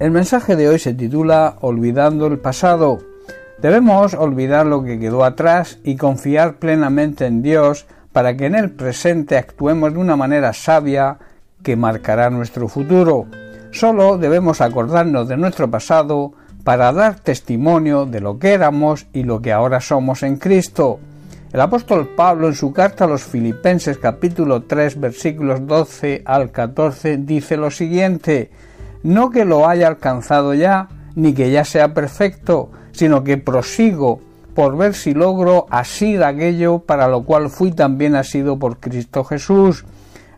El mensaje de hoy se titula Olvidando el pasado. Debemos olvidar lo que quedó atrás y confiar plenamente en Dios para que en el presente actuemos de una manera sabia que marcará nuestro futuro. Solo debemos acordarnos de nuestro pasado para dar testimonio de lo que éramos y lo que ahora somos en Cristo. El apóstol Pablo en su carta a los Filipenses capítulo 3 versículos 12 al 14 dice lo siguiente, no que lo haya alcanzado ya, ni que ya sea perfecto, sino que prosigo por ver si logro asir aquello para lo cual fui también asido por Cristo Jesús.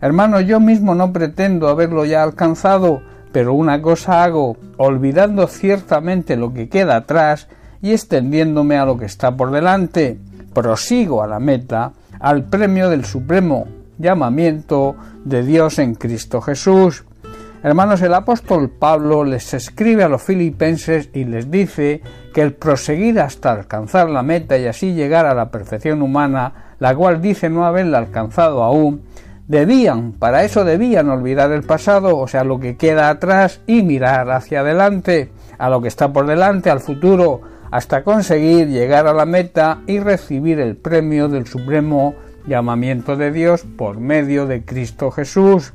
Hermano, yo mismo no pretendo haberlo ya alcanzado, pero una cosa hago, olvidando ciertamente lo que queda atrás y extendiéndome a lo que está por delante. Prosigo a la meta, al premio del supremo llamamiento de Dios en Cristo Jesús. Hermanos, el apóstol Pablo les escribe a los filipenses y les dice que el proseguir hasta alcanzar la meta y así llegar a la perfección humana, la cual dice no haberla alcanzado aún, debían, para eso debían olvidar el pasado, o sea, lo que queda atrás y mirar hacia adelante, a lo que está por delante, al futuro, hasta conseguir llegar a la meta y recibir el premio del supremo llamamiento de Dios por medio de Cristo Jesús.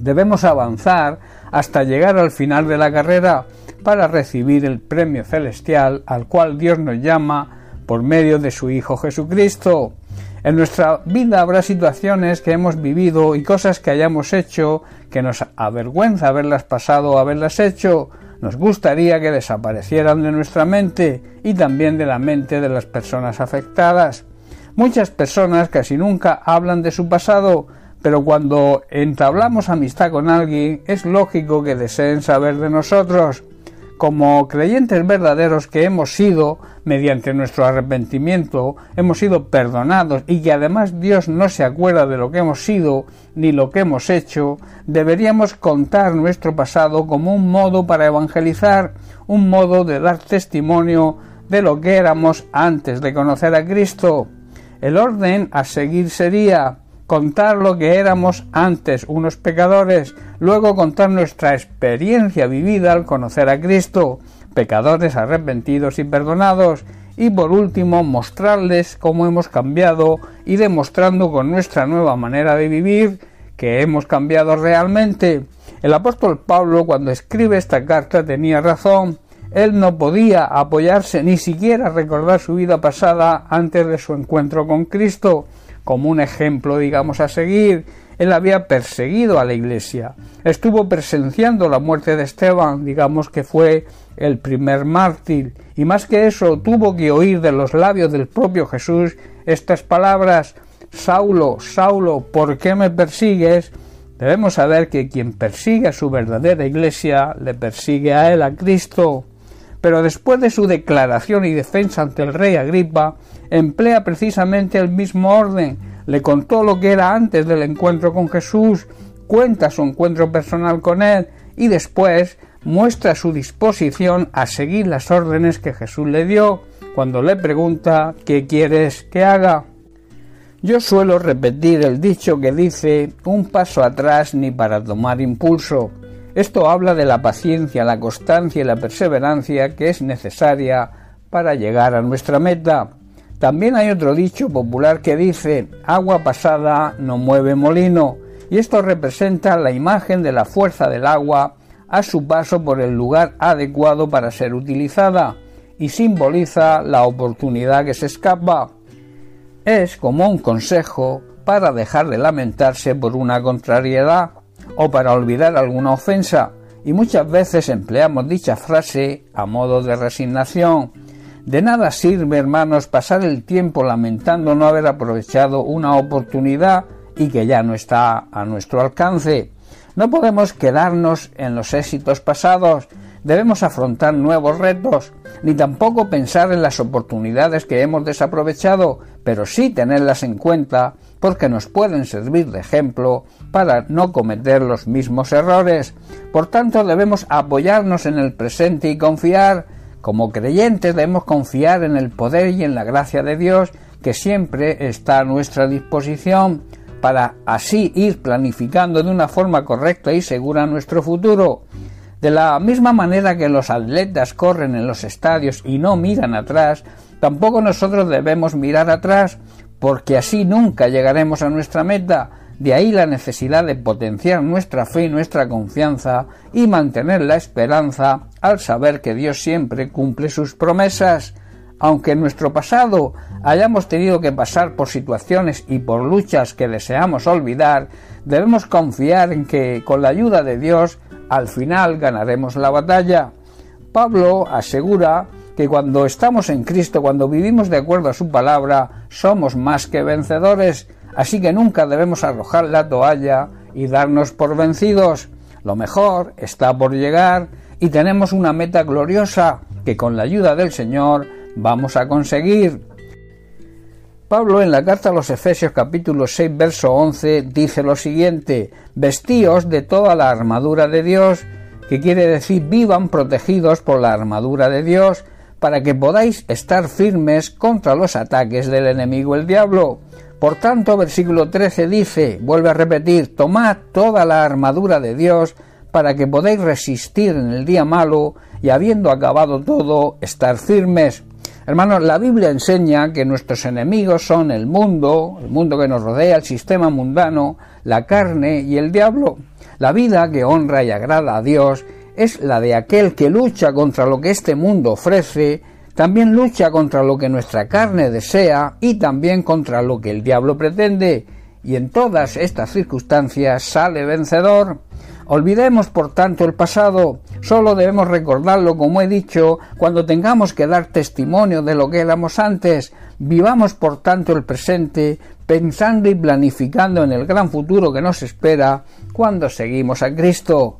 Debemos avanzar hasta llegar al final de la carrera para recibir el premio celestial al cual Dios nos llama por medio de su Hijo Jesucristo. En nuestra vida habrá situaciones que hemos vivido y cosas que hayamos hecho que nos avergüenza haberlas pasado o haberlas hecho. Nos gustaría que desaparecieran de nuestra mente y también de la mente de las personas afectadas. Muchas personas casi nunca hablan de su pasado, pero cuando entablamos amistad con alguien es lógico que deseen saber de nosotros. Como creyentes verdaderos que hemos sido, mediante nuestro arrepentimiento, hemos sido perdonados y que además Dios no se acuerda de lo que hemos sido ni lo que hemos hecho, deberíamos contar nuestro pasado como un modo para evangelizar, un modo de dar testimonio de lo que éramos antes de conocer a Cristo. El orden a seguir sería contar lo que éramos antes, unos pecadores, luego contar nuestra experiencia vivida al conocer a Cristo, pecadores arrepentidos y perdonados, y por último mostrarles cómo hemos cambiado y demostrando con nuestra nueva manera de vivir que hemos cambiado realmente. El apóstol Pablo cuando escribe esta carta tenía razón, él no podía apoyarse ni siquiera recordar su vida pasada antes de su encuentro con Cristo, como un ejemplo, digamos, a seguir. Él había perseguido a la Iglesia, estuvo presenciando la muerte de Esteban, digamos que fue el primer mártir, y más que eso tuvo que oír de los labios del propio Jesús estas palabras Saulo, Saulo, ¿por qué me persigues? Debemos saber que quien persigue a su verdadera iglesia le persigue a él, a Cristo. Pero después de su declaración y defensa ante el rey Agripa, emplea precisamente el mismo orden. Le contó lo que era antes del encuentro con Jesús, cuenta su encuentro personal con él y después muestra su disposición a seguir las órdenes que Jesús le dio cuando le pregunta ¿qué quieres que haga? Yo suelo repetir el dicho que dice un paso atrás ni para tomar impulso. Esto habla de la paciencia, la constancia y la perseverancia que es necesaria para llegar a nuestra meta. También hay otro dicho popular que dice agua pasada no mueve molino, y esto representa la imagen de la fuerza del agua a su paso por el lugar adecuado para ser utilizada, y simboliza la oportunidad que se escapa. Es como un consejo para dejar de lamentarse por una contrariedad o para olvidar alguna ofensa, y muchas veces empleamos dicha frase a modo de resignación, de nada sirve, hermanos, pasar el tiempo lamentando no haber aprovechado una oportunidad y que ya no está a nuestro alcance. No podemos quedarnos en los éxitos pasados, debemos afrontar nuevos retos, ni tampoco pensar en las oportunidades que hemos desaprovechado, pero sí tenerlas en cuenta porque nos pueden servir de ejemplo para no cometer los mismos errores. Por tanto, debemos apoyarnos en el presente y confiar como creyentes debemos confiar en el poder y en la gracia de Dios que siempre está a nuestra disposición para así ir planificando de una forma correcta y segura nuestro futuro. De la misma manera que los atletas corren en los estadios y no miran atrás, tampoco nosotros debemos mirar atrás, porque así nunca llegaremos a nuestra meta. De ahí la necesidad de potenciar nuestra fe y nuestra confianza y mantener la esperanza al saber que Dios siempre cumple sus promesas. Aunque en nuestro pasado hayamos tenido que pasar por situaciones y por luchas que deseamos olvidar, debemos confiar en que con la ayuda de Dios al final ganaremos la batalla. Pablo asegura que cuando estamos en Cristo, cuando vivimos de acuerdo a su palabra, somos más que vencedores, así que nunca debemos arrojar la toalla y darnos por vencidos. Lo mejor está por llegar y tenemos una meta gloriosa que con la ayuda del Señor vamos a conseguir. Pablo en la carta a los Efesios capítulo 6 verso 11 dice lo siguiente, vestíos de toda la armadura de Dios, que quiere decir vivan protegidos por la armadura de Dios, para que podáis estar firmes contra los ataques del enemigo el diablo. Por tanto, versículo 13 dice, vuelve a repetir, tomad toda la armadura de Dios, para que podáis resistir en el día malo y habiendo acabado todo, estar firmes. Hermanos, la Biblia enseña que nuestros enemigos son el mundo, el mundo que nos rodea, el sistema mundano, la carne y el diablo. La vida que honra y agrada a Dios es la de aquel que lucha contra lo que este mundo ofrece, también lucha contra lo que nuestra carne desea y también contra lo que el diablo pretende, y en todas estas circunstancias sale vencedor. Olvidemos, por tanto, el pasado, solo debemos recordarlo, como he dicho, cuando tengamos que dar testimonio de lo que éramos antes. Vivamos, por tanto, el presente, pensando y planificando en el gran futuro que nos espera cuando seguimos a Cristo.